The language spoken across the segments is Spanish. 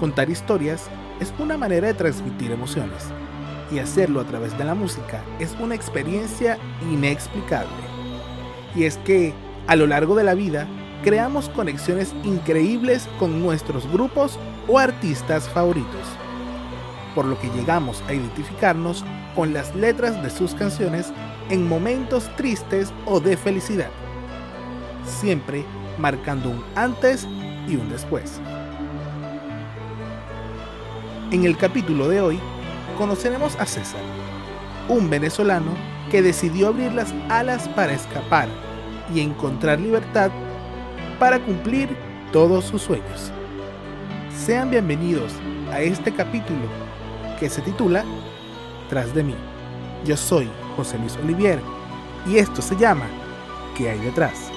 Contar historias es una manera de transmitir emociones y hacerlo a través de la música es una experiencia inexplicable. Y es que, a lo largo de la vida, creamos conexiones increíbles con nuestros grupos o artistas favoritos, por lo que llegamos a identificarnos con las letras de sus canciones en momentos tristes o de felicidad, siempre marcando un antes y un después. En el capítulo de hoy conoceremos a César, un venezolano que decidió abrir las alas para escapar y encontrar libertad para cumplir todos sus sueños. Sean bienvenidos a este capítulo que se titula Tras de mí. Yo soy José Luis Olivier y esto se llama ¿Qué hay detrás?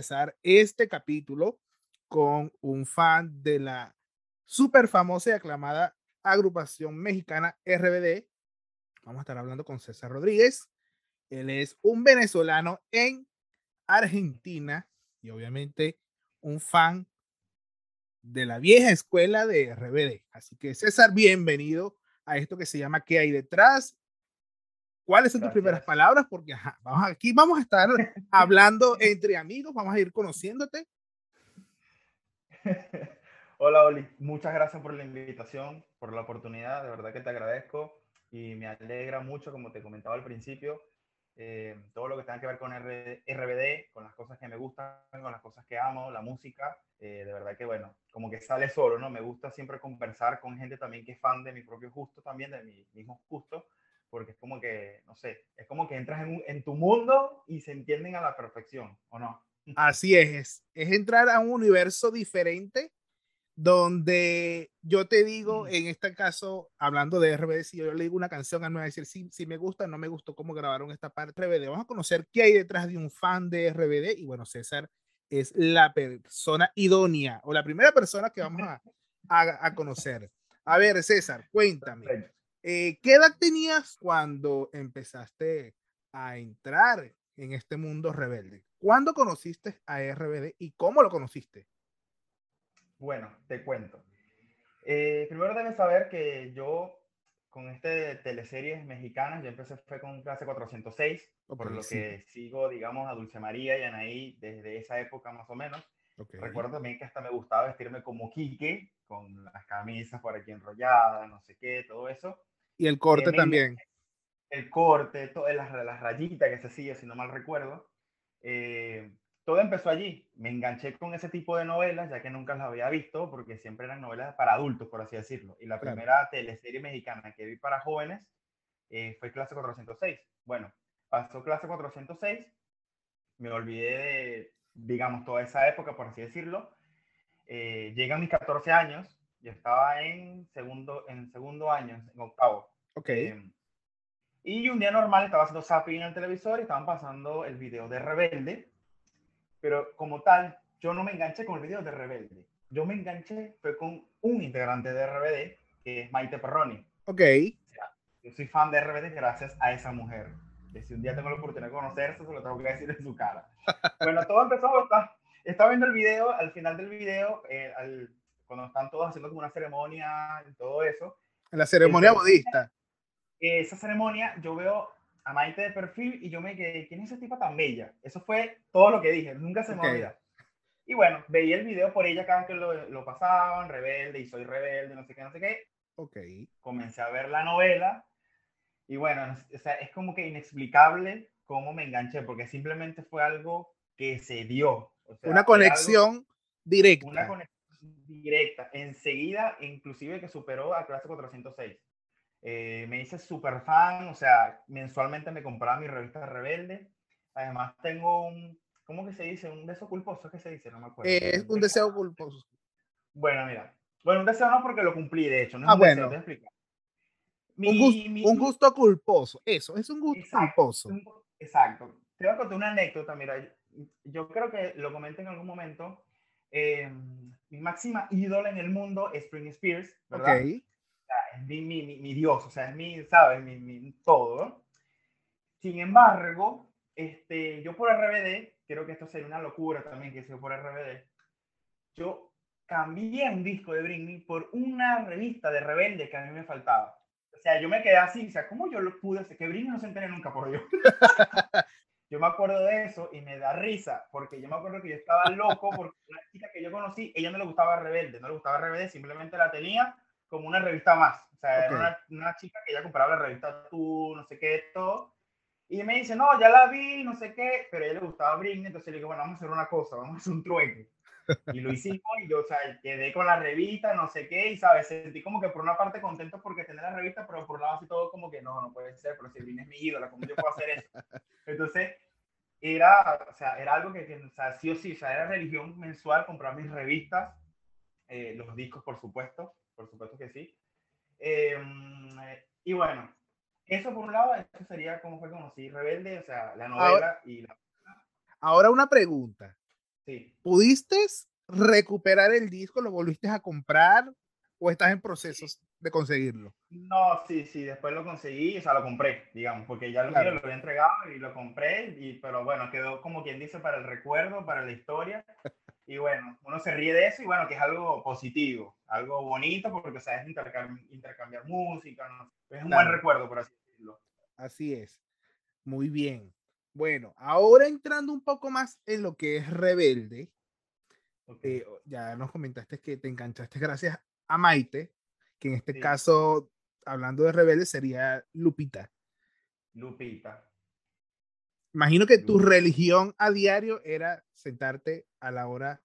Empezar este capítulo con un fan de la súper famosa y aclamada agrupación mexicana RBD. Vamos a estar hablando con César Rodríguez. Él es un venezolano en Argentina y obviamente un fan de la vieja escuela de RBD. Así que César, bienvenido a esto que se llama ¿Qué hay detrás? ¿Cuáles son tus primeras palabras? Porque vamos, aquí vamos a estar hablando entre amigos, vamos a ir conociéndote. Hola, Oli. Muchas gracias por la invitación, por la oportunidad. De verdad que te agradezco y me alegra mucho, como te comentaba al principio, eh, todo lo que tenga que ver con RBD, con las cosas que me gustan, con las cosas que amo, la música. Eh, de verdad que, bueno, como que sale solo, ¿no? Me gusta siempre conversar con gente también que es fan de mi propio gusto, también de mi mismo gusto porque es como que, no sé, es como que entras en, en tu mundo y se entienden a la perfección, ¿o no? Así es, es entrar a un universo diferente donde yo te digo, en este caso, hablando de RBD, si yo le digo una canción, a me va a decir si, si me gusta no me gustó cómo grabaron esta parte de RBD. Vamos a conocer qué hay detrás de un fan de RBD y bueno, César es la persona idónea o la primera persona que vamos a, a, a conocer. A ver, César, cuéntame. Eh, ¿Qué edad tenías cuando empezaste a entrar en este mundo rebelde? ¿Cuándo conociste a RBD y cómo lo conociste? Bueno, te cuento. Eh, primero debes saber que yo con este teleseries mexicanas, yo empecé fue con clase 406, por lo que sigo, digamos, a Dulce María y Anaí desde esa época más o menos. Recuerdo también que hasta me gustaba vestirme como Quique, con las camisas por aquí enrolladas, no sé qué, todo eso. Y el corte también. El corte, todas las, las rayitas que se hacía, si no mal recuerdo. Eh, todo empezó allí. Me enganché con ese tipo de novelas, ya que nunca las había visto, porque siempre eran novelas para adultos, por así decirlo. Y la primera teleserie mexicana que vi para jóvenes eh, fue Clase 406. Bueno, pasó Clase 406, me olvidé de, digamos, toda esa época, por así decirlo. Eh, llegan mis 14 años, yo estaba en segundo, en segundo año, en octavo. Ok. Em, y un día normal estaba haciendo zapping en el televisor y estaban pasando el video de Rebelde. Pero como tal, yo no me enganché con el video de Rebelde. Yo me enganché fue con un integrante de RBD, que es Maite Perroni. Ok. yo soy fan de RBD gracias a esa mujer. Que si un día tengo la oportunidad de conocerse, se lo tengo que decir en su cara. bueno, todo empezó, estaba, estaba viendo el video, al final del video, eh, al, cuando están todos haciendo como una ceremonia y todo eso. En la ceremonia budista. Esa ceremonia, yo veo a Maite de perfil y yo me quedé, ¿quién es esa tipa tan bella? Eso fue todo lo que dije, nunca se me olvida. Y bueno, veía el video por ella cada vez que lo, lo, pasaban, rebelde, y soy rebelde, no sé qué, no sé qué. Ok. Comencé a ver la novela y bueno, o sea, es como que inexplicable cómo me enganché, porque simplemente fue algo que se dio. una conexión directa. Una conexión directa. Enseguida, inclusive que superó a clase 406. Eh, me hice súper fan, o sea, mensualmente me compraba mi revista Rebelde. Además, tengo un, ¿cómo que se dice? Un deseo culposo, ¿qué se dice? No me acuerdo. es un deseo culposo. Bueno, mira. Bueno, un deseo no porque lo cumplí, de hecho. No es ah, un bueno. Deseo, te un, gusto, culposo, eso, es un gusto culposo. exacto. Te voy a contar una anécdota, mira, yo creo que lo comenté en algún momento. Eh, mi máxima ídola en el mundo es Spring Spears, ¿verdad? Okay. Es mi, mi, mi, dios, o sea, es mi, ¿sabes? Mi, mi todo. Sin embargo, este, yo por RBD, creo que esto sería una locura también que sea por RBD, yo cambié un disco de Britney por una revista de Rebelde que a mí me faltaba. O sea, yo me quedé así, o sea, ¿cómo yo lo pude hacer? Que Britney no se entere nunca por yo. yo me acuerdo de eso y me da risa, porque yo me acuerdo que yo estaba loco porque la chica que yo conocí, ella no le gustaba Rebelde, no le gustaba Rebelde, simplemente la tenía como una revista más. O sea, era una, una, chica que ella compraba la revista Tú, no sé qué, todo. Y me dice, no, ya la vi, no sé qué, pero a ella le gustaba Britney, entonces le digo, bueno, vamos a hacer una cosa, vamos a hacer un trueque. Y lo hicimos y yo, o sea, quedé con la revista, no sé qué, y sabes, sentí como que por una parte contento porque tenía la revista, pero por un lado así todo como que no, no puede ser, pero si Britney es mi ídola, ¿cómo yo puedo hacer eso? Entonces, era, o sea, era algo que, que o sea, sí o sí, o sea, era religión mensual comprar mis revistas, eh, los discos, por supuesto, por supuesto que sí. Em, y bueno, eso por un lado, eso sería como fue conocí Rebelde, o sea, la novela y la... Ahora una pregunta. Sí. ¿Pudiste recuperar el disco? ¿Lo volviste a comprar? ¿O estás en procesos de conseguirlo? No, sí, sí, después lo conseguí, o sea, lo compré, digamos, porque ya lo, lo había entregado y lo compré, y, pero bueno, quedó como quien dice para el recuerdo, para la historia. Y bueno, uno se ríe de eso y bueno, que es algo positivo, algo bonito, porque o sea, es intercambiar, intercambiar música, es un buen recuerdo, por así decirlo. Así es. Muy bien. Bueno, ahora entrando un poco más en lo que es Rebelde, eh, ya nos comentaste que te enganchaste gracias a Maite, que en este caso, hablando de Rebelde, sería Lupita. Lupita. Imagino que tu religión a diario era sentarte a la hora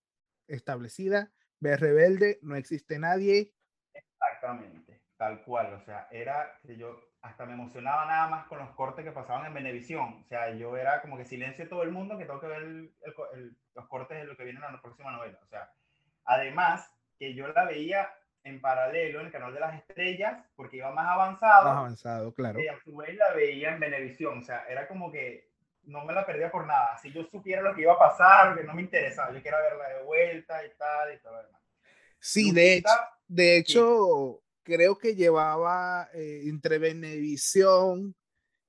establecida, ver Rebelde, no existe nadie. Exactamente, tal cual. O sea, era que yo hasta me emocionaba nada más con los cortes que pasaban en Venevisión. O sea, yo era como que silencio todo el mundo que tengo que ver los cortes de lo que viene en la próxima novela. O sea, además que yo la veía en paralelo en el canal de las estrellas porque iba más avanzado. Más avanzado, claro. Y a su vez la veía en Venevisión. O sea, era como que no me la perdía por nada. Si yo supiera lo que iba a pasar, que no me interesaba. Yo quiero verla de vuelta y tal y todo demás. Sí, de hecho, de hecho creo que llevaba eh, entre Venevisión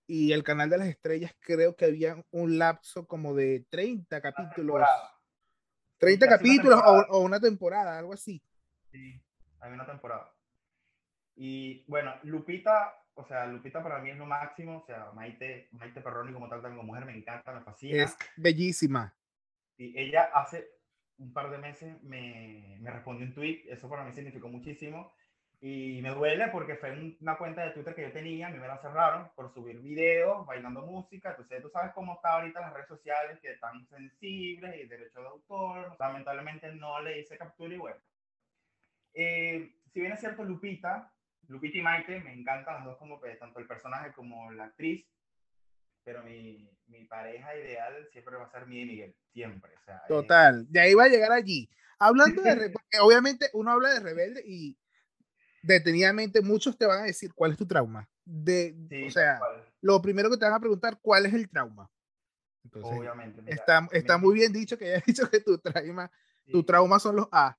y el canal de las estrellas, creo que había un lapso como de 30 capítulos. 30 capítulos o, una temporada, algo así. Sí, hay una temporada. Y bueno, Lupita, o sea, Lupita para mí es lo máximo, o sea, Maite, Maite Perroni como tal, como mujer, me encanta, me fascina. Es bellísima. Y ella hace un par de meses me, me respondió un tweet, eso para mí significó muchísimo. Y me duele porque fue una cuenta de Twitter que yo tenía, a mí me la cerraron por subir videos, bailando música. Entonces, tú sabes cómo está ahorita las redes sociales, que están sensibles y derecho de autor. Lamentablemente no le hice captura y bueno. Eh, si bien es cierto, Lupita, Lupita y Maite, me encantan las dos como tanto el personaje como la actriz, pero mi, mi pareja ideal siempre va a ser mi y Miguel, siempre. O sea, Total, de ahí va a llegar allí. Hablando de, porque obviamente uno habla de rebelde y detenidamente muchos te van a decir cuál es tu trauma. De, o sea, lo primero que te van a preguntar, ¿cuál es el trauma? Entonces, Obviamente. está, está muy bien dicho que hayas dicho que tu trauma, tu trauma son los A.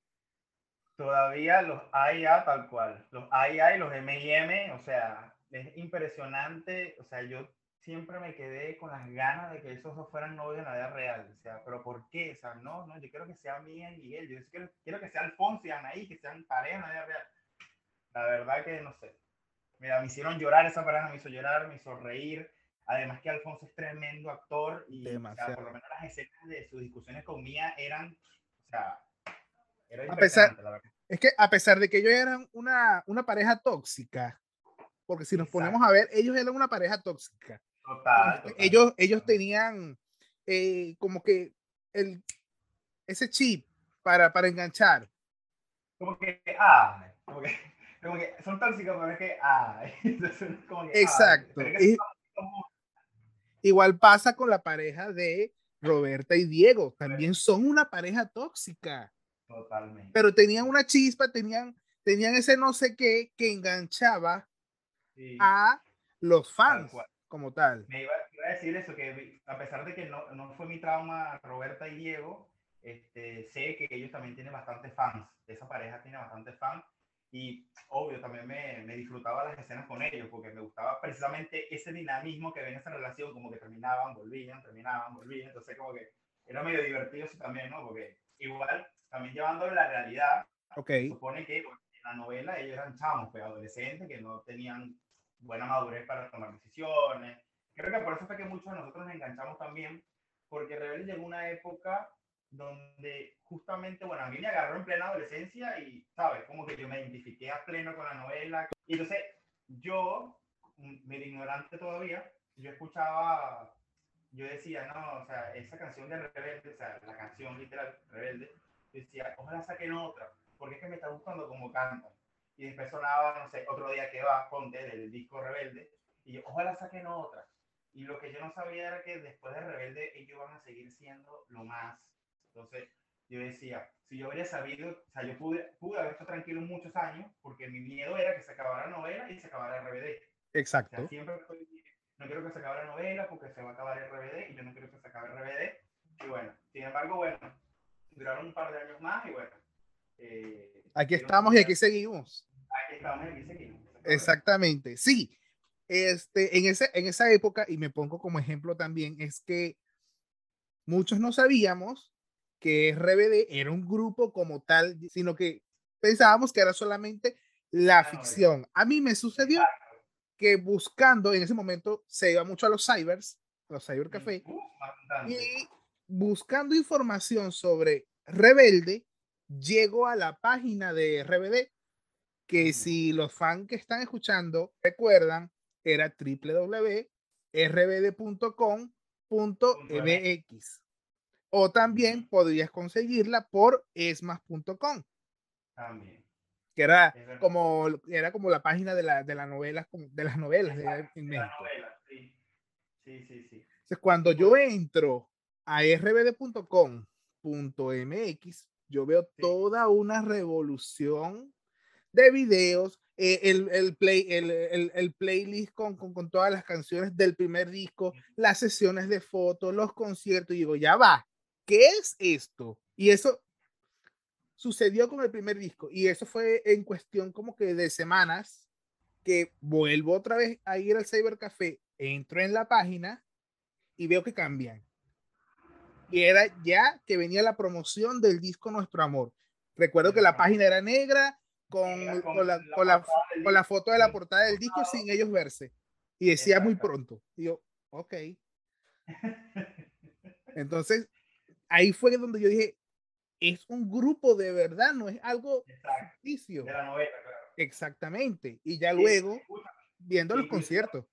Todavía los A y A tal cual. Los A y los M y M, o sea, es impresionante. O sea, yo siempre me quedé con las ganas de que esos dos fueran novios en la vida real. O sea, pero ¿por qué? O sea, no, no, yo quiero que sea Mía y Miguel. Yo quiero, quiero que sea Alfonso y Anaí, que sean pareja en la vida real. La verdad que no sé. Mira, me hicieron llorar, esa pareja me hizo llorar, me hizo reír. Además que Alfonso es tremendo actor y por lo menos las escenas de sus discusiones con Mía eran, o sea, era a pesar, Es que a pesar de que ellos eran una, una pareja tóxica, porque si nos ponemos a ver, ellos eran una pareja tóxica. Total, este, Ellos, ellos tenían eh, como que el, ese chip para, para enganchar. Como que, ah, como que, como que son tóxicos, pero es que, ah, como que, Exacto. igual pasa con la pareja de Roberta y Diego. También son una pareja tóxica. Totalmente. Pero tenían una chispa, tenían, tenían ese no sé qué que enganchaba a los fans como tal. Me iba, a decir eso, que a pesar de que no, no, fue mi trauma Roberta y Diego, este, sé que ellos también tienen bastantes fans. Esa pareja tiene bastantes fans. Y obvio, también me, me, disfrutaba las escenas con ellos, porque me gustaba precisamente ese dinamismo que ven en esa relación, como que terminaban, volvían, terminaban, volvían. Entonces, como que era medio divertido eso también, ¿no? Porque igual, también llevando la realidad, okay. supone que en la novela ellos eran chamos, pues adolescentes que no tenían buena madurez para tomar decisiones. Creo que por eso fue que muchos de nosotros nos enganchamos también, porque Rebelde llegó una época donde justamente, bueno, a mí me agarró en plena adolescencia y, ¿sabes? Como que yo me identifiqué a pleno con la novela. Y entonces, yo, medio ignorante todavía, yo escuchaba, yo decía, no, o sea, esa canción de Rebelde, o sea, la canción literal, Rebelde, decía, ojalá saquen otra, porque es que me está gustando como canta y después sonaba, no sé, otro día que va, ponte, del disco Rebelde, y yo, ojalá saquen otra. Y lo que yo no sabía era que después de Rebelde ellos van a seguir siendo lo más. Entonces, yo decía, si yo hubiera sabido, o sea, yo pude, pude haber estado tranquilo muchos años, porque mi miedo era que se acabara la novela y se acabara RBD. Exacto. siempre estoy, no quiero que se acabe la novela porque se va a acabar el RBD y yo no quiero que se acabe el RBD. Y bueno, sin embargo, bueno, duraron un par de años más y bueno. Eh, aquí estamos y aquí seguimos. Exactamente, sí. Este, en, ese, en esa época, y me pongo como ejemplo también, es que muchos no sabíamos que RBD era un grupo como tal, sino que pensábamos que era solamente la ficción. A mí me sucedió que buscando, en ese momento se iba mucho a los cybers, los cybercafé, y buscando información sobre Rebelde, llego a la página de RBD que si los fans que están escuchando recuerdan, era www.rbd.com.mx. O también podrías conseguirla por esmas.com. También. Que era como, era como la página de, la, de, las novelas, de las novelas de, México. sí. Sí, sí, sí. Entonces, cuando yo entro a rbd.com.mx, yo veo toda una revolución de videos, eh, el, el, play, el, el, playlist con, con, con, todas las canciones del primer disco, las sesiones de fotos, los conciertos, y digo, ya va, ¿qué es esto? Y eso sucedió con el primer disco, y eso fue en cuestión como que de semanas que vuelvo otra vez a ir al Cybercafé, entro en la página y veo que cambian. Y era ya que venía la promoción del disco Nuestro Amor. Recuerdo que la página era negra, con, con, la, con, la, con, la, foto de la portada del disco sin ellos verse. Y decía muy pronto. Y yo, ok. Entonces, ahí fue donde yo dije, es un grupo de verdad, no es algo ficticio. La claro. Exactamente. Y ya luego, viendo los conciertos.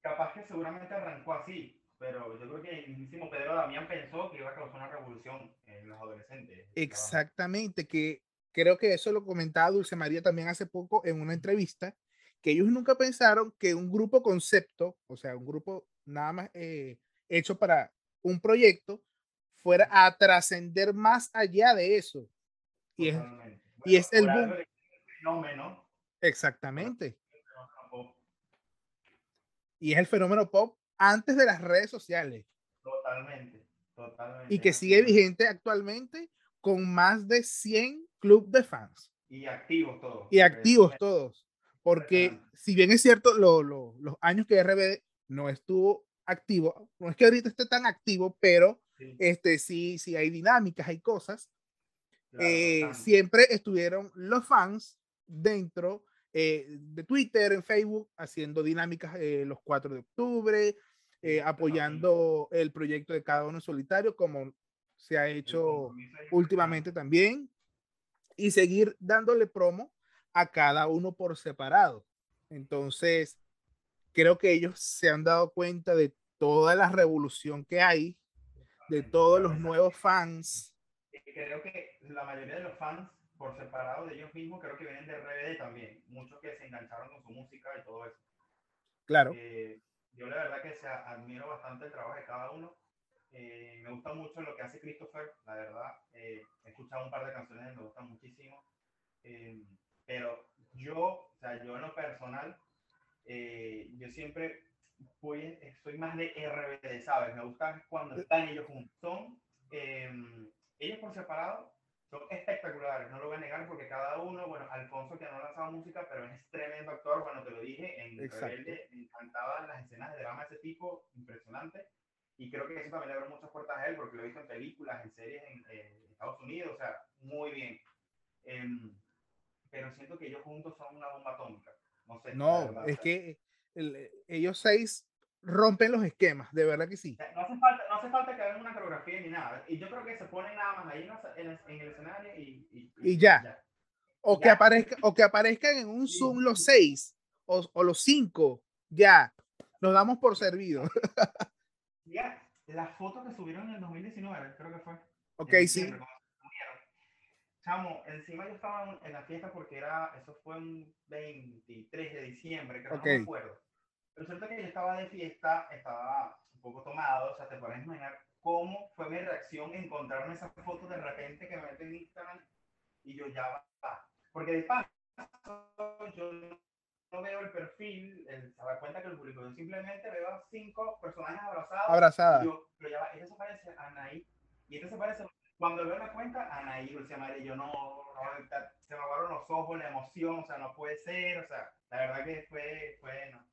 Capaz que seguramente arrancó así, pero yo creo que el mismísimo Pedro Damián pensó que iba a causar una revolución en los adolescentes. Exactamente, que creo que eso lo comentaba Dulce María también hace poco en una entrevista, que ellos nunca pensaron que un grupo concepto, o sea, un grupo nada más eh, hecho para un proyecto, fuera a trascender más allá de eso. Y es, y es el boom. Fenómeno. Exactamente. Y es el fenómeno pop antes de las redes sociales. Totalmente, totalmente. Y que sigue vigente actualmente con más de 100 club de fans. Y activos todos. Y activos todos. Porque si bien es cierto, los años que RBD no estuvo activo, no es que ahorita esté tan activo, pero sí. este, sí, sí hay dinámicas, hay cosas. eh, siempre estuvieron los fans dentro eh, de Twitter, en Facebook, haciendo dinámicas eh, los 4 de octubre, eh, apoyando el proyecto de cada uno solitario, como se ha hecho últimamente también y seguir dándole promo a cada uno por separado. Entonces, creo que ellos se han dado cuenta de toda la revolución que hay, de todos los nuevos fans. Creo que la mayoría de los fans, por separado de ellos mismos, creo que vienen de RBD también. Muchos que se engancharon con su música y todo eso. Claro. Eh, yo la verdad que se admiro bastante el trabajo de cada uno. Eh, me gusta mucho lo que hace Christopher, la verdad. Eh, he escuchado un par de canciones me gustan muchísimo. pero yo, o sea, yo en lo personal, yo siempre voy, soy más de RBD, ¿sabes? Me gusta cuando están ellos juntos. Son, ellos por separado son espectaculares, no lo voy a negar porque cada uno, bueno, Alfonso que no lanzaba música, pero es tremendo actor, bueno, te lo dije, en Rebelde me encantaban las escenas de drama de ese tipo, impresionante, y creo que eso también le abre muchas puertas a él porque lo he visto en películas, en series en, Estados Unidos, o sea, muy bien. Em, pero siento que ellos juntos son una bomba atómica. No sé. No, es que ellos seis rompen los esquemas, de verdad que sí. No hace falta, no hace falta que hagan una coreografía ni nada. Y yo creo que se ponen nada más ahí en, el, escenario y, y, ya. O, Que aparezca, o que aparezcan en un Zoom los seis o, o, los cinco, ya. Nos damos por servido. ya, las fotos que subieron en el 2019, creo que fue. Ok, sí. Chamo, encima yo estaba en la fiesta porque era, eso fue un 23 de diciembre, creo que no me acuerdo Resulta que yo estaba de fiesta, estaba un poco tomado, o sea, te puedes imaginar cómo fue mi reacción encontrarme esa foto de repente que me meten en Instagram y yo ya va. Porque de paso, yo no veo el perfil, el, se da cuenta que el público, yo simplemente veo a cinco personajes abrazados. Abrazadas. Yo, pero ya va, ese se parece a Anaí. Y este se parece, cuando veo la cuenta, Anaí, Dulce María, yo no, no, se me aguaron los ojos, la emoción, o sea, no puede ser, o sea, la verdad que fue, fue, no,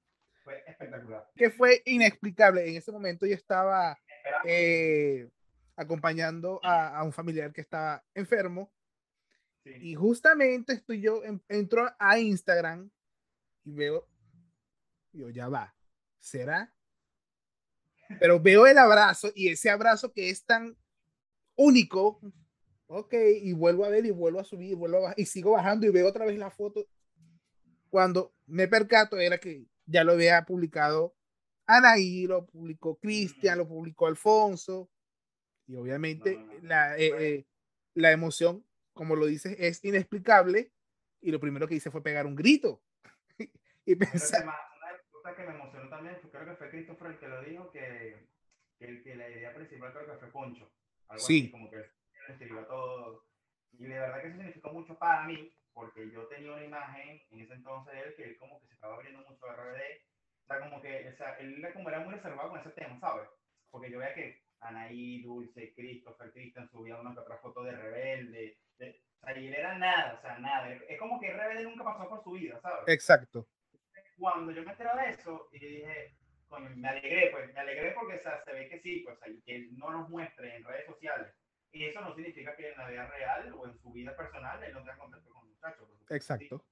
fue espectacular. Que fue inexplicable. En ese momento yo estaba eh, acompañando a, un familiar que estaba enfermo. Y justamente estoy yo, entro a Instagram y veo, yo ya va, ¿será? Pero veo el abrazo y ese abrazo que es tan único, ok, y vuelvo a ver y vuelvo a subir, y vuelvo a y sigo bajando y veo otra vez la foto. Cuando me percato era que ya lo había publicado Anaí, lo publicó Cristian, lo publicó Alfonso, y obviamente La, eh, eh, la emoción, como lo dices, es inexplicable, y lo primero que hice fue pegar un grito. y pensar... Una cosa que me emocionó también, creo que fue Christopher el que lo dijo, que, que, que la idea principal creo que fue Poncho. Algo sí. Así, como que escribió todo. Y de verdad que eso significó mucho para mí, porque yo tenía una imagen en ese entonces de él que él como que se estaba abriendo mucho de RBD, o sea, como que, o sea, él era, como era muy reservado con ese tema, ¿sabes? Porque yo veía que Anaí, Dulce, Christopher, Christian subían una que otra foto de Rebelde, de, o sea, y él era nada, o sea, nada, es como que Rebelde nunca pasó por su vida, ¿sabes? Exacto. Cuando yo me enteré de eso, y dije, coño, me alegré, pues, me alegré porque, o sea, se ve que sí, pues, que él no nos muestre en redes sociales, y eso no significa que en la vida real o en su vida personal él no tenga contacto con Exacto.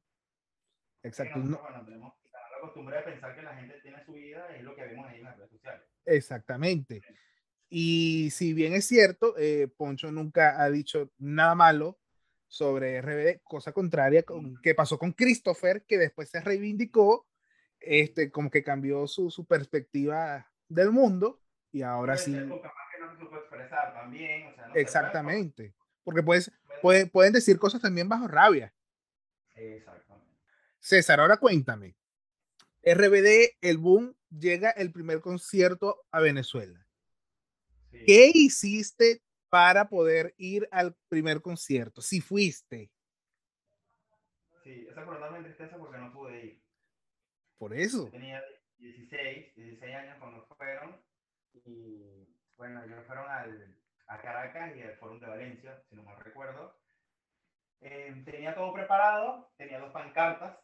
Exacto. no. bueno, tenemos la costumbre de pensar que la gente tiene su vida, es lo que vemos ahí en las redes sociales. Exactamente. Y si bien es cierto, eh, Poncho nunca ha dicho nada malo sobre RBD, cosa contraria con que pasó con Christopher, que después se reivindicó, este, como que cambió su, su perspectiva del mundo y ahora sí. Exactamente, porque pues, pueden decir cosas también bajo rabia. Exactamente. César, ahora cuéntame. RBD, el boom, llega el primer concierto a Venezuela. ¿Qué hiciste para poder ir al primer concierto? Si fuiste. Sí, esa me tristeza porque no pude ir. Por eso. tenía 16, 16 años cuando fueron y bueno, ellos fueron al, a Caracas y al Foro de Valencia, si no mal recuerdo. Eh, tenía todo preparado, tenía dos pancartas,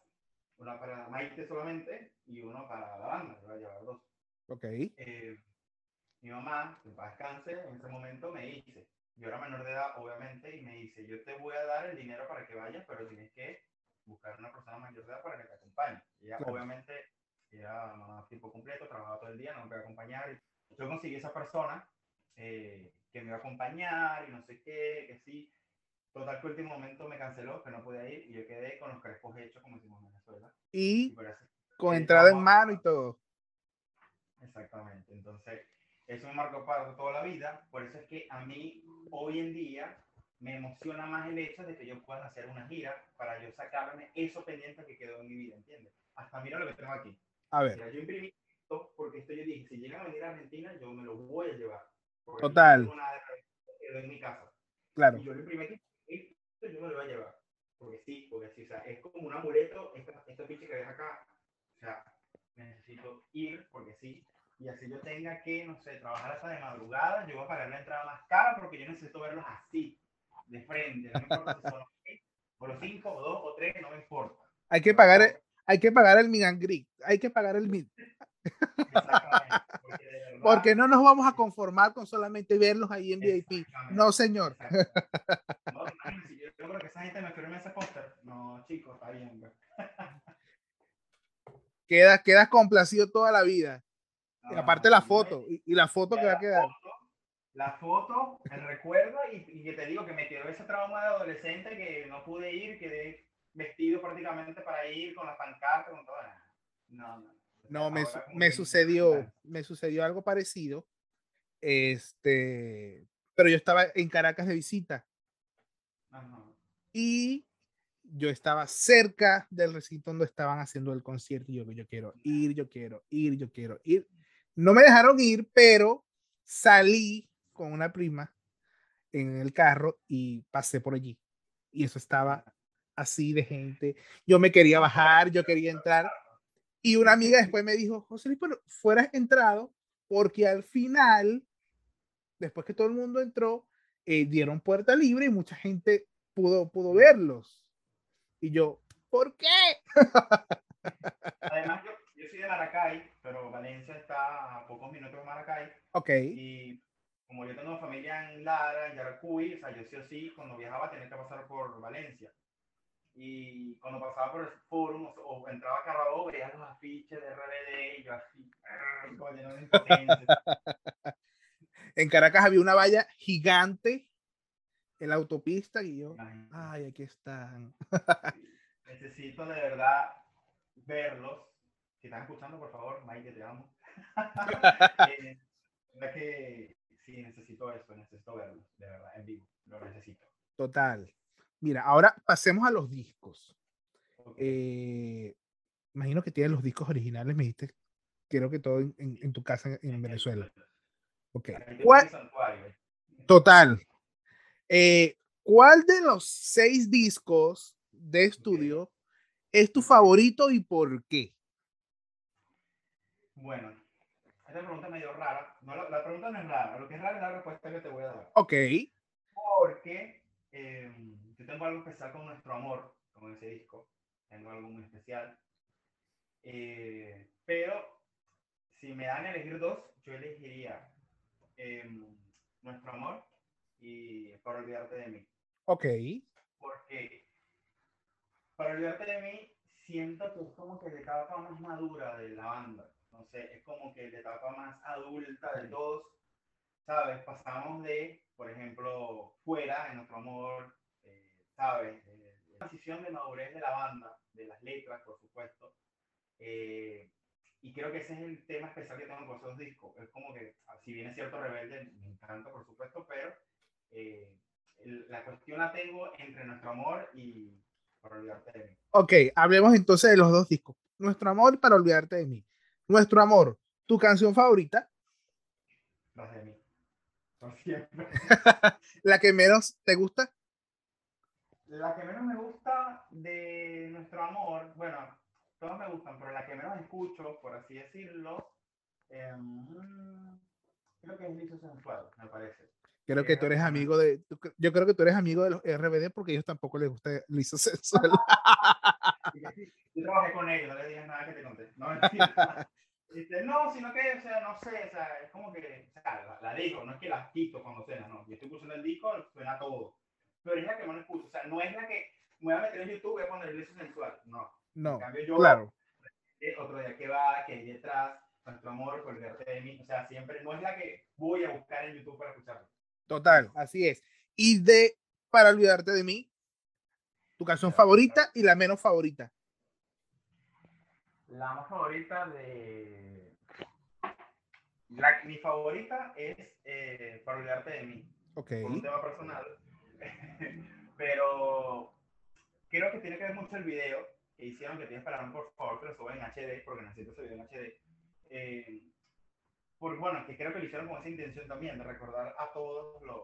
una para Maite solamente y uno para la banda, voy a llevar dos. Ok. Eh, mi mamá, que para descanse, en ese momento me dice, yo era menor de edad, obviamente, y me dice, yo te voy a dar el dinero para que vayas, pero tienes que buscar una persona mayor de edad para que te acompañe. Y ella, obviamente, era mamá tiempo completo, trabajaba todo el día, no me podía acompañar. Yo conseguí esa persona eh, que me iba a acompañar y no sé qué, que sí. Total que último momento me canceló, que no podía ir y yo quedé con los crespos hechos como decimos en Venezuela. Y, Con entrada en mano y todo. Exactamente. Entonces, eso me marcó para toda la vida. Por eso es que a mí, hoy en día, me emociona más el hecho de que yo pueda hacer una gira para yo sacarme eso pendiente que quedó en mi vida, ¿entiendes? Hasta mira lo que tengo aquí. A ver. yo imprimí esto porque esto yo dije, si llegan a venir a Argentina, yo me lo voy a llevar. Total. quedó en mi casa. Claro. Y yo lo imprimí aquí, esto yo me lo voy a llevar. Porque sí, porque sí, o sea, es como un amuleto, esta, esta que ves acá, o sea, necesito ir porque sí, y así yo tenga que, no sé, trabajar hasta de madrugada, yo voy a pagar la entrada más cara porque yo necesito verlos así, de frente, no me importa si son o los cinco, o dos, o tres, no me importa. Hay que pagar, hay que pagar el Migangri, hay que pagar el Mid. Porque, no nos vamos a conformar con solamente verlos ahí en VIP. No, señor. No, yo, creo que esa gente me firme ese póster. No, chicos, está bien. Quedas, quedas complacido toda la vida. y aparte la foto, y, la foto que va a quedar. la foto, el recuerdo, y, que te digo que me quedó ese trauma de adolescente que no pude ir, quedé vestido prácticamente para ir con la pancarta, con todo. No, no. No, me, me sucedió, me sucedió algo parecido. Este, pero yo estaba en Caracas de visita. Y yo estaba cerca del recinto donde estaban haciendo el concierto. Y yo, yo quiero ir, yo quiero ir, yo quiero ir. No me dejaron ir, pero salí con una prima en el carro y pasé por allí. Y eso estaba así de gente. Yo me quería bajar, yo quería entrar. Y una amiga después me dijo, José Luis, pero fueras entrado porque al final, después que todo el mundo entró, eh, dieron puerta libre y mucha gente pudo, pudo verlos. Y yo, ¿por qué? Además, yo, yo, soy de Maracay, pero Valencia está a pocos minutos de Maracay. Ok. Y como yo tengo familia en Lara, en Yaracuy, o sea, yo sí o sí, cuando viajaba tenía que pasar por Valencia. Y cuando pasaba por el forum o, entraba a Carrabó, veía los afiches de RBD y yo así, En Caracas había una valla gigante en la autopista y yo, ay, aquí están. Necesito de verdad verlos. Si están escuchando, por favor, Mike, te amo. eh, que sí, necesito esto, necesito verlos, de verdad, en vivo, lo necesito. Total. Mira, ahora pasemos a los discos. Eh, imagino que tienes los discos originales, me dijiste, creo que todo en, tu casa en, Venezuela. Ok. Total. Eh, ¿Cuál de los seis discos de estudio es tu favorito y por qué? Bueno, esta pregunta es medio rara. No, la, pregunta no es rara. Lo que es rara es la respuesta que te voy a dar. Ok. Porque eh, yo tengo algo especial con nuestro amor, con ese disco. Tengo algo muy especial. Eh, pero si me dan a elegir dos, yo elegiría em, Nuestro Amor y Para Olvidarte de mí. Ok. Porque Para Olvidarte de mí, siento que es como que la etapa más madura de la banda. Sé, es como que la etapa más adulta de todos. ¿Sabes? Pasamos de, por ejemplo, Fuera, en Nuestro Amor, ¿sabes? Eh, la transición de madurez de la banda, de las letras, por supuesto. Eh, y creo que ese es el tema especial que tengo con esos discos. Es como que, si bien es cierto, Rebelde me encanta, por supuesto, pero eh, la cuestión la tengo entre Nuestro Amor y Para Olvidarte de mí. Ok, hablemos entonces de los dos discos. Nuestro Amor y Para Olvidarte de mí. Nuestro Amor, ¿tu canción favorita? Las de mí. Por siempre. ¿La que menos te gusta? La que menos me gusta de nuestro amor, bueno, todas me gustan, pero la que menos escucho, por así decirlo, em, creo que es Liso Sensual, me parece. Creo que tú eres amigo de, yo creo que tú eres amigo de los RBD porque a ellos tampoco les gusta Liso Sensual. yo trabajé con ellos, no le dije nada que te conté. No, este, no, sino que, o sea, no sé, o sea, es como que, o sea, la, la digo, no es que la quito cuando suena, no. Yo estoy escuchando el disco, suena todo pero es la que más escucho. O sea, no es la que me voy a meter en YouTube y voy a poner el sensual. No. No. En cambio, yo, claro. Otro día que va, que hay detrás, nuestro amor, colgarte de mí. O sea, siempre no es la que voy a buscar en YouTube para escucharlo. Total, así es. Y de Para olvidarte de mí, tu canción favorita y la menos favorita. La más favorita de... La, mi favorita es eh, Para olvidarte de mí. Ok. Por un tema personal. Pero creo que tiene que ver mucho el video que hicieron, que tienes para por favor que lo suban en HD, porque necesito ese video en HD. Eh, porque bueno, que creo que lo hicieron con esa intención también, de recordar a todos los...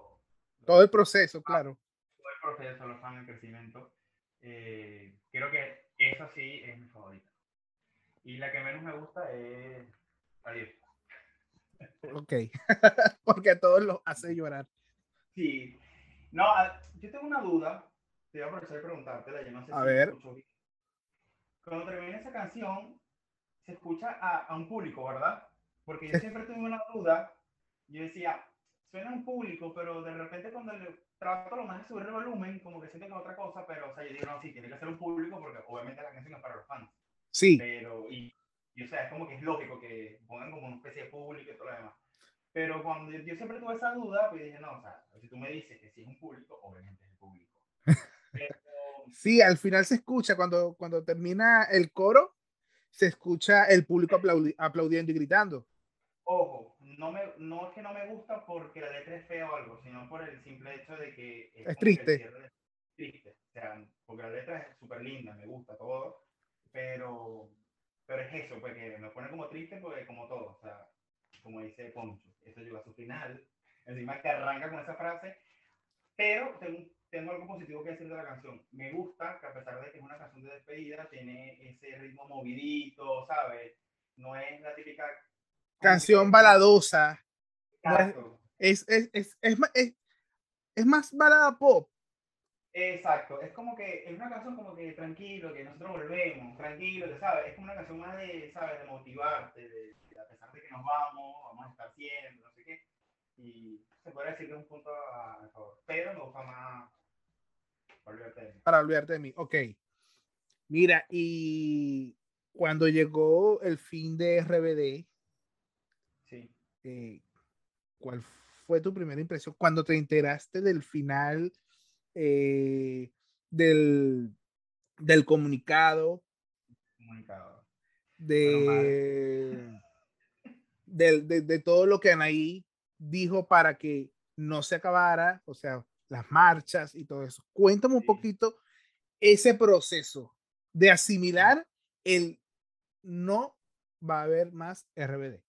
Todo el proceso, claro. Todo el proceso, los fans en crecimiento. Eh, creo que esa sí es mi favorita. Y la que menos me gusta es Adiós. Ok, porque a todos los hace llorar. Sí. No, yo tengo una duda. Te voy a aprovechar de preguntártela. Yo no sé a si ver. Cuando termina esa canción, se escucha a, a un público, ¿verdad? Porque yo siempre tuve una duda. Yo decía, suena un público, pero de repente cuando le trato lo más de subir el volumen, como que siento que es otra cosa, pero o sea, yo digo, no, sí, tiene que ser un público porque obviamente la canción es para los fans. Sí. Pero, y, y, o sea, es como que es lógico que pongan como una especie de público y todo lo demás. Pero cuando yo, yo siempre tuve esa duda, pues dije, no, o sea, si tú me dices que si es un público, obviamente es el público. Pero, sí, al final se escucha, cuando, cuando termina el coro, se escucha el público aplaudi aplaudiendo y gritando. Ojo, no, me, no es que no me gusta porque la letra es fea o algo, sino por el simple hecho de que es, es triste. Es triste. O sea, porque la letra es súper linda, me gusta todo, pero, pero es eso, porque me pone como triste, porque como todo, o sea, como dice Poncho, eso llega a su final, encima que arranca con esa frase, pero tengo, tengo algo positivo que decir de la canción. Me gusta que a pesar de que es una canción de despedida, tiene ese ritmo movidito, ¿sabes? No es la típica canción baladosa. No es, es, es, es, es, es más balada pop. Exacto, es como que es una canción como que tranquilo, que nosotros volvemos, tranquilo, ¿sabes? Es como una canción más de, ¿sabes? De motivarte, de, de, a pesar de que nos vamos, vamos a estar siempre, no sé qué. Y se puede decir que es un punto a, favor, pero me gusta más olvidarte de mí. Para olvidarte de mí, ok. Mira, y cuando llegó el fin de RBD, sí. Eh, ¿cuál fue tu primera impresión cuando te enteraste del final? Eh, del, del comunicado, comunicado. De, de, de, de, todo lo que Anaí dijo para que no se acabara, o sea, las marchas y todo eso. Cuéntame un poquito ese proceso de asimilar el no va a haber más RBD.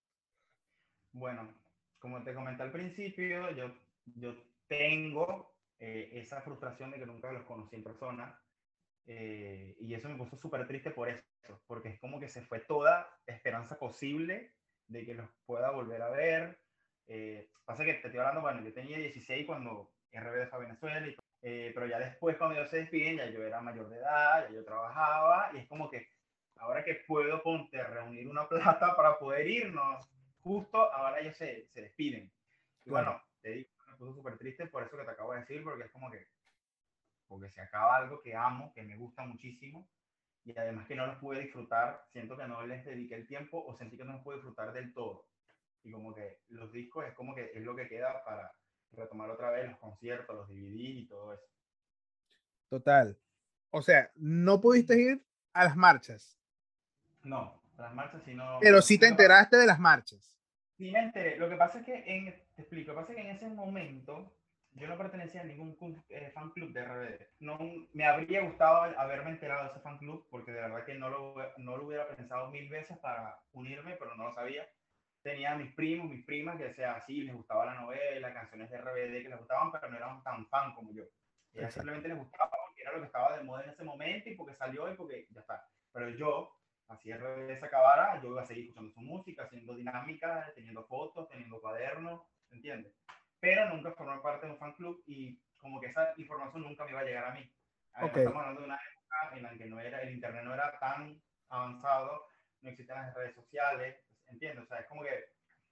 Bueno, como te comenté al principio, yo, yo tengo eh, esa frustración de que nunca los conocí en persona. Eh, y eso me puso súper triste por eso, porque es como que se fue toda esperanza posible de que los pueda volver a ver. Eh, pasa que te estoy hablando, bueno, yo tenía 16 cuando RBD fue a Venezuela, y, eh, pero ya después cuando ellos se despiden, ya yo era mayor de edad, ya yo trabajaba, y es como que ahora que puedo ponte reunir una plata para poder irnos, justo ahora ellos se, se despiden. Y bueno, te digo, me puso súper triste por eso que te acabo de decir, porque es como que, porque se acaba algo que amo, que me gusta muchísimo, y además que no los pude disfrutar, siento que no les dediqué el tiempo o sentí que no los pude disfrutar del todo. Y como que los discos es como que es lo que queda para retomar otra vez los conciertos, los DVD y todo eso. Total. O sea, no pudiste ir a las marchas. No, a las marchas sí no. Pero sí te enteraste de las marchas. Sí me enteré. Lo que pasa es que, en, te explico, lo que pasa es que en ese momento yo no pertenecía a ningún eh, fan club de RBD. No, me habría gustado haberme enterado de ese fan club porque de verdad que no lo, no lo hubiera pensado mil veces para unirme, pero no lo sabía. Tenía a mis primos, mis primas que sea así, les gustaba la novela, canciones de RBD que les gustaban, pero no eran tan fan como yo. Ellas simplemente les gustaba porque era lo que estaba de moda en ese momento y porque salió y porque ya está. Pero yo, así RBD se acabara, yo iba a seguir escuchando su música, haciendo dinámica, teniendo fotos, teniendo cuadernos, ¿entiendes? pero nunca formé parte de un fan club y como que esa información nunca me iba a llegar a mí. okay. Estamos hablando de una época en la que no era, el internet no era tan avanzado, no existían las redes sociales, ¿entiendes? O sea, es como que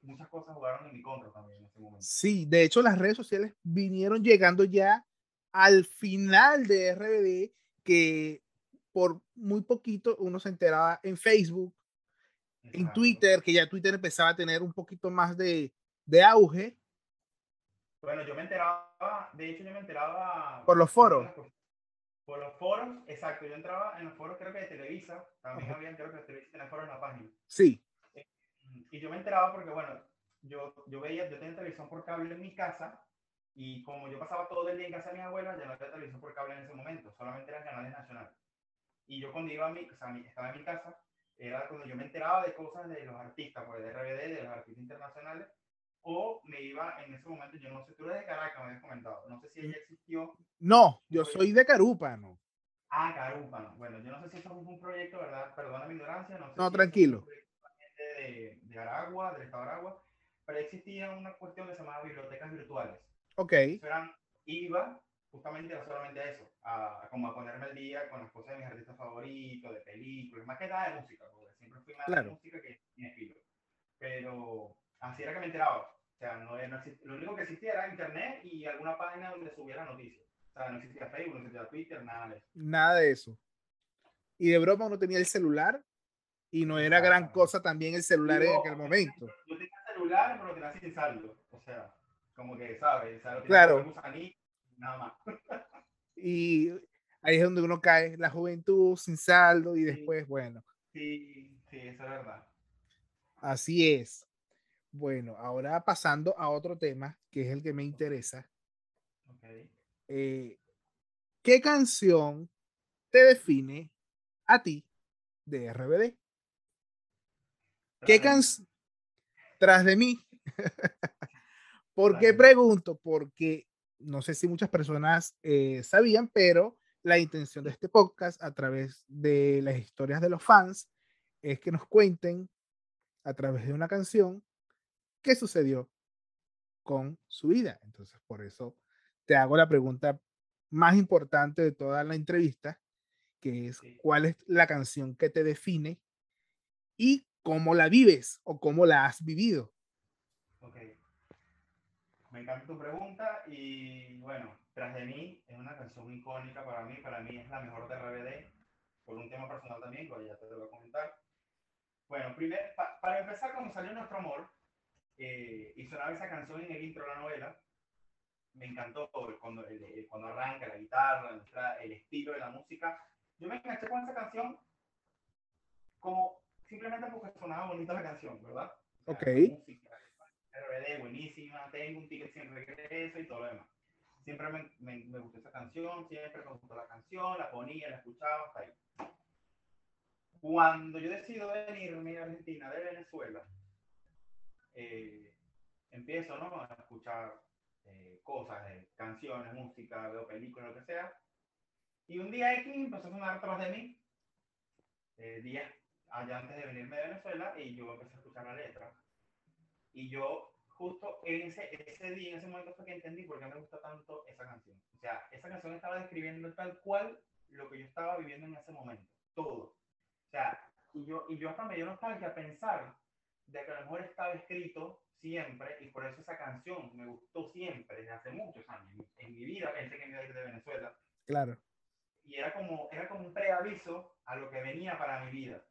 muchas cosas jugaron en mi contra también en ese momento. Sí, de hecho las redes sociales vinieron llegando ya al final de RBD, que por muy poquito uno se enteraba en Facebook, Exacto. en Twitter, que ya Twitter empezaba a tener un poquito más de, de auge bueno, yo me enteraba, de hecho yo me enteraba... Por los foros. Por los foros, exacto. Yo entraba en los foros, creo que de Televisa. También había, creo que de Televisa tenía foros en la página. Sí. Y yo me enteraba porque, bueno, yo, yo veía, yo tenía televisión por cable en mi casa. Y como yo pasaba todo el día en casa de mi abuela, ya no había televisión por cable en ese momento. Solamente eran canales nacionales. Y yo cuando iba a mi, o sea, estaba en mi casa, era cuando yo me enteraba de cosas de los artistas, pues de RBD, de los artistas internacionales, o me iba en ese momento, yo no sé, tú eres de Caracas, me habías comentado, no sé si ella existió. No, yo soy de Carúpano. Ah, Carúpano. Bueno, yo no sé si eso fue un proyecto, ¿verdad? Perdona mi ignorancia. No, sé no tranquilo. Del estado de Aragua, pero existía una cuestión que se llamaba bibliotecas virtuales. Ok. Eran, iba justamente no solamente a eso, a, como a ponerme al día con las cosas de mis artistas favoritos, de películas, más que nada de música, porque siempre fui más de música que mi estilo. Pero así era que me enteraba. O sea, no, no lo único que existía era internet y alguna página donde subiera noticias. O sea, no existía Facebook, no existía Twitter, nada de eso. Nada de eso. Y de broma uno tenía el celular y no era gran cosa también el celular en aquel momento. Yo tenía celular, pero tenía sin saldo. O sea, como que, ¿sabes? Claro. Nada más. y ahí es donde uno cae, la juventud sin saldo y después, bueno. Sí, sí, eso es verdad. Así es. Bueno, ahora pasando a otro tema, que es el que me interesa. Eh, ¿Qué canción te define a ti de RBD? ¿Qué canción? Tras de mí. ¿Por qué pregunto? Porque no sé si muchas personas eh, sabían, pero la intención de este podcast a través de las historias de los fans es que nos cuenten a través de una canción qué sucedió con su vida. Entonces, por eso te hago la pregunta más importante de toda la entrevista, que es cuál es la canción que te define y cómo la vives o cómo la has vivido. Ok. Me encanta tu pregunta y bueno, Tras de mí es una canción icónica para mí, para mí es la mejor de RBD, por un tema personal también, que ya te lo voy a comentar. Bueno, primero, para empezar, cuando salió Nuestro Amor, eh, y sonaba esa canción en el intro de la novela, me encantó cuando, cuando arranca la guitarra, el estilo de la música. Yo me enganché con esa canción como simplemente porque sonaba bonita la canción, ¿verdad? ok. RBD, buenísima, tengo un ticket sin regreso y todo lo demás. Siempre me, me, me gustó esa canción, siempre me gustó la canción, la ponía, la escuchaba, hasta ahí. Cuando yo decido venirme a Argentina de Venezuela, eh, empiezo ¿no? a escuchar eh, cosas, eh, canciones, música, veo películas, lo que sea. Y un día X empezó a sonar atrás de mí, días allá antes de venirme de Venezuela, y yo empecé a escuchar la letra. Y yo justo ese, ese día, en ese momento fue que entendí por qué me gusta tanto esa canción. O sea, esa canción estaba describiendo tal cual lo que yo estaba viviendo en ese momento. Todo. O sea, y yo, y yo hasta me dio nostalgia pensar de que a lo mejor estaba escrito siempre y por eso esa canción me gustó siempre desde hace muchos años. En mi vida pensé que me iba a ir de Venezuela. Claro. Y era como, era como un preaviso a lo que venía para mi vida.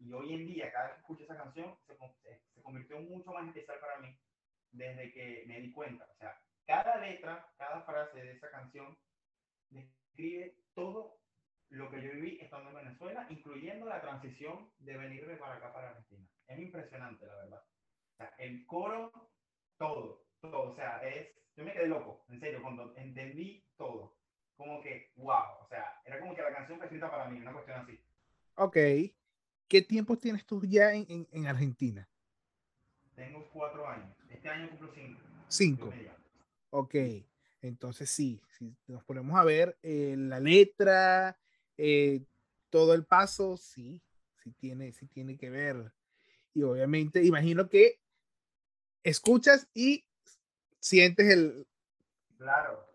Y hoy en día, cada vez que escucho esa canción, se, se convirtió mucho más especial para mí desde que me di cuenta. O sea, cada letra, cada frase de esa canción describe todo lo que yo viví estando en Venezuela, incluyendo la transición de venirme para acá, para Argentina. Es impresionante, la verdad. O sea, el coro, todo, todo. O sea, es, yo me quedé loco, en serio, cuando entendí todo. Como que, wow, o sea, era como que la canción fue escrita para mí, una cuestión así. Ok. ¿Qué tiempo tienes tú ya en, en, en Argentina? Tengo cuatro años. Este año cumplo cinco. Cinco. Ok. Entonces sí, si nos ponemos a ver eh, la letra, eh, todo el paso, sí, sí tiene, sí tiene que ver. Y obviamente, imagino que escuchas y sientes el... Claro.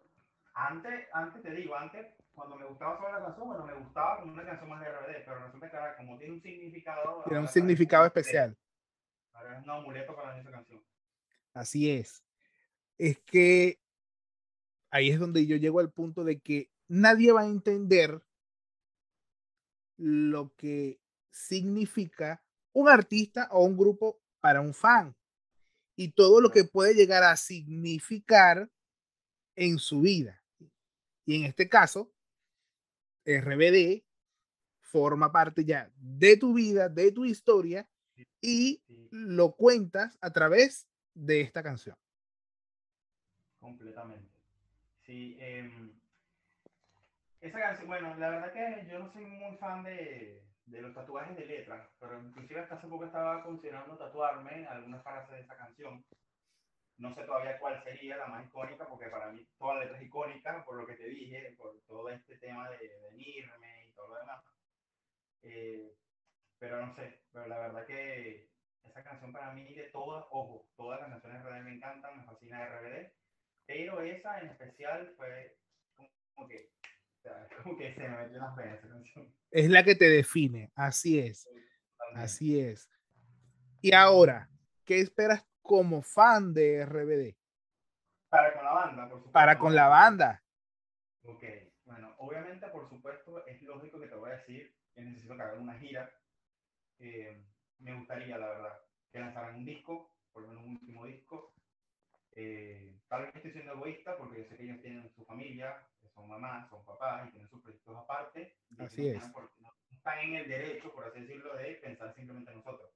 Antes, antes te digo, antes cuando me gustaba solo la canción, bueno, me gustaba como una canción más de RBD, pero resulta que ahora, como tiene un significado. Tiene un significado especial. Ahora es un amuleto para esa canción. Así es. Es que ahí es donde yo llego al punto de que nadie va a entender lo que significa un artista o un grupo para un fan y todo lo que puede llegar a significar en su vida. Y en este caso, RBD forma parte ya de tu vida, de tu historia y lo cuentas a través de esta canción. Completamente. Sí, em, esa canción, bueno, la verdad que yo no soy muy fan de, de los tatuajes de letras, pero inclusive hasta hace poco estaba considerando tatuarme algunas frases de esa canción. No sé todavía cuál sería la más icónica, porque para mí toda la letra es icónica, por lo que te dije, por todo este tema de venirme y todo lo demás. Eh, pero no sé, pero la verdad que esa canción para mí de todas, ojo, todas las canciones de RBD me encantan, me fascina RBD, pero esa en especial fue como que como que se me metió las venas esa canción. Es la que te define, así es. Así es. Y ahora, ¿qué esperas como fan de RBD? Para con la banda, por supuesto. Para con la banda. Ok, obviamente, por supuesto, es lógico que te voy a decir que necesito que hagan una gira. Eh, me gustaría, la verdad, que lanzaran un disco, por lo menos un último disco. Eh, tal vez estoy siendo egoísta porque yo sé que ellos tienen su familia, son mamás, son papás y tienen sus proyectos aparte. Así es. no están en el derecho, por así decirlo, de pensar simplemente en nosotros.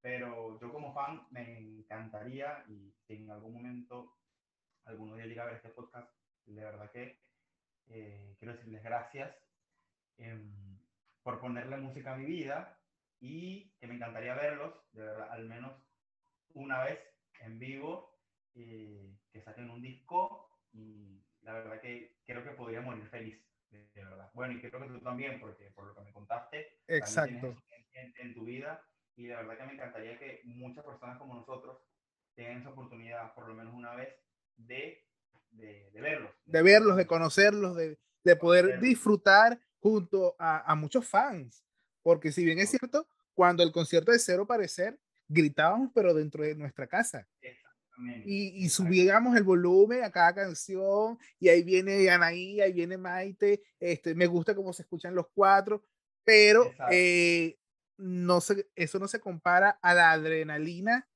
Pero yo como fan me encantaría y si en algún momento alguno día llega a ver este podcast, de verdad que eh, quiero decirles gracias eh, por ponerle música a mi vida y que me encantaría verlos, de verdad, al menos una vez en vivo, eh, que saquen un disco y la verdad que creo que podría morir feliz, de, verdad. Bueno, y creo que tú también, porque por lo que me contaste, Exacto. En, en, tu vida, y la verdad que me encantaría que muchas personas como nosotros tengan esa oportunidad, por lo menos una vez, de, de, verlos. De, verlos, de conocerlos, de, de poder disfrutar junto a, a, muchos fans. Porque si bien es cierto, cuando el concierto de Cero Parecer, gritábamos, pero dentro de nuestra casa. Y, y, subíamos el volumen a cada canción y ahí viene Anaí, ahí viene Maite, este, me gusta cómo se escuchan los cuatro, pero eh, no se, eso no se compara a la adrenalina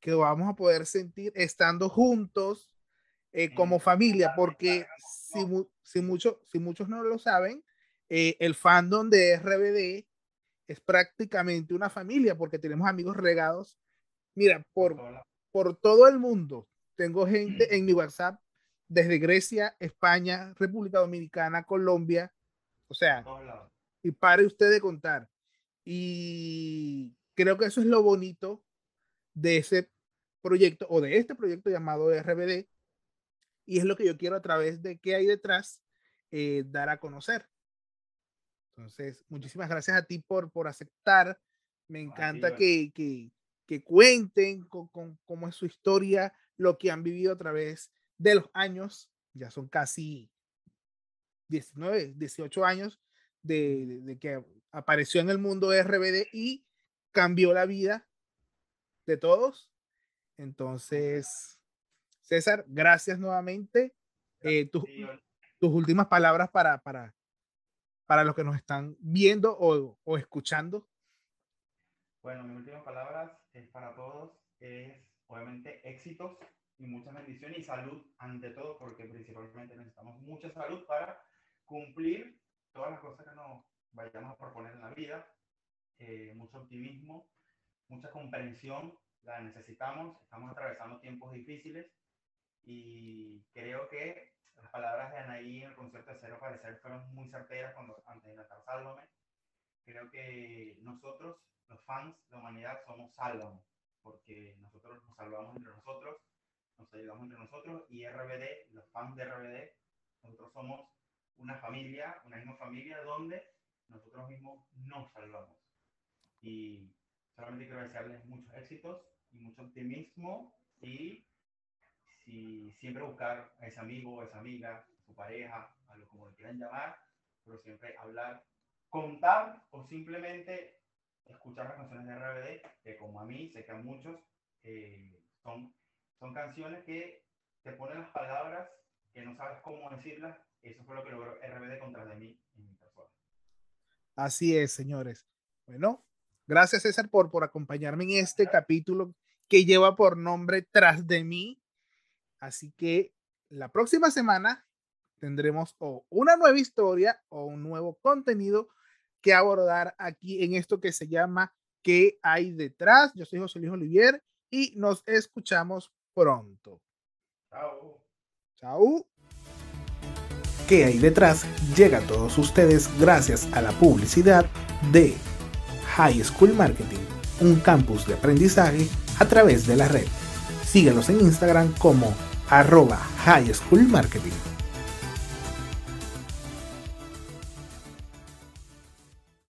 que vamos a poder sentir estando juntos eh, como familia, porque si, si, mucho, si muchos no lo saben, eh, el fandom de RBD es prácticamente una familia porque tenemos amigos regados. Mira, por, por todo el mundo. Tengo gente en mi WhatsApp desde Grecia, España, República Dominicana, Colombia. O sea, y pare usted de contar. Y creo que eso es lo bonito de ese proyecto o de este proyecto llamado RBD. Y es lo que yo quiero a través de qué hay detrás eh, dar a conocer. Entonces, muchísimas gracias a ti por, por aceptar. Me encanta que, que, que cuenten con, con, cómo es su historia, lo que han vivido a través de los años, ya son casi 19, 18 años de, de, que apareció en el mundo de RBD y cambió la vida de todos. Entonces, César, gracias nuevamente. Eh, tus, tus últimas palabras para, para, para los que nos están viendo o, o escuchando. Bueno, mis últimas palabras es para todos, es obviamente éxitos y muchas bendiciones y salud ante todo, porque principalmente necesitamos mucha salud para cumplir todas las cosas que nos vayamos a proponer en la vida, eh, mucho optimismo, mucha comprensión, la necesitamos, estamos atravesando tiempos difíciles y creo que las palabras de Anaí en el concierto de Cero Parecer fueron muy certeras cuando, antes de natar Sálvame. Creo que nosotros los fans de humanidad somos sálvamos, porque nosotros nos salvamos entre nosotros, nos ayudamos entre nosotros y RBD, los fans de RBD, nosotros somos una familia, una misma familia donde nosotros mismos nos salvamos. Y solamente quiero desearles muchos éxitos y mucho optimismo y si siempre buscar a ese amigo, a esa amiga, a su pareja, a lo como le quieran llamar, pero siempre hablar, contar o simplemente escuchar las canciones de RBD, que como a mí, sé que a muchos, eh, son, son canciones que te ponen las palabras que no sabes cómo decirlas. Eso fue lo que logró RBD contra de mí en mi persona. Así es, señores. Bueno, gracias César por, por acompañarme en este capítulo que lleva por nombre Tras de mí. Así que la próxima semana tendremos o una nueva historia o un nuevo contenido que abordar aquí en esto que se llama ¿Qué hay detrás? Yo soy José Luis Olivier y nos escuchamos pronto. Chao. Chao. ¿Qué hay detrás? Llega a todos ustedes gracias a la publicidad de High School Marketing, un campus de aprendizaje a través de la red. Síguenos en Instagram como arroba High School Marketing.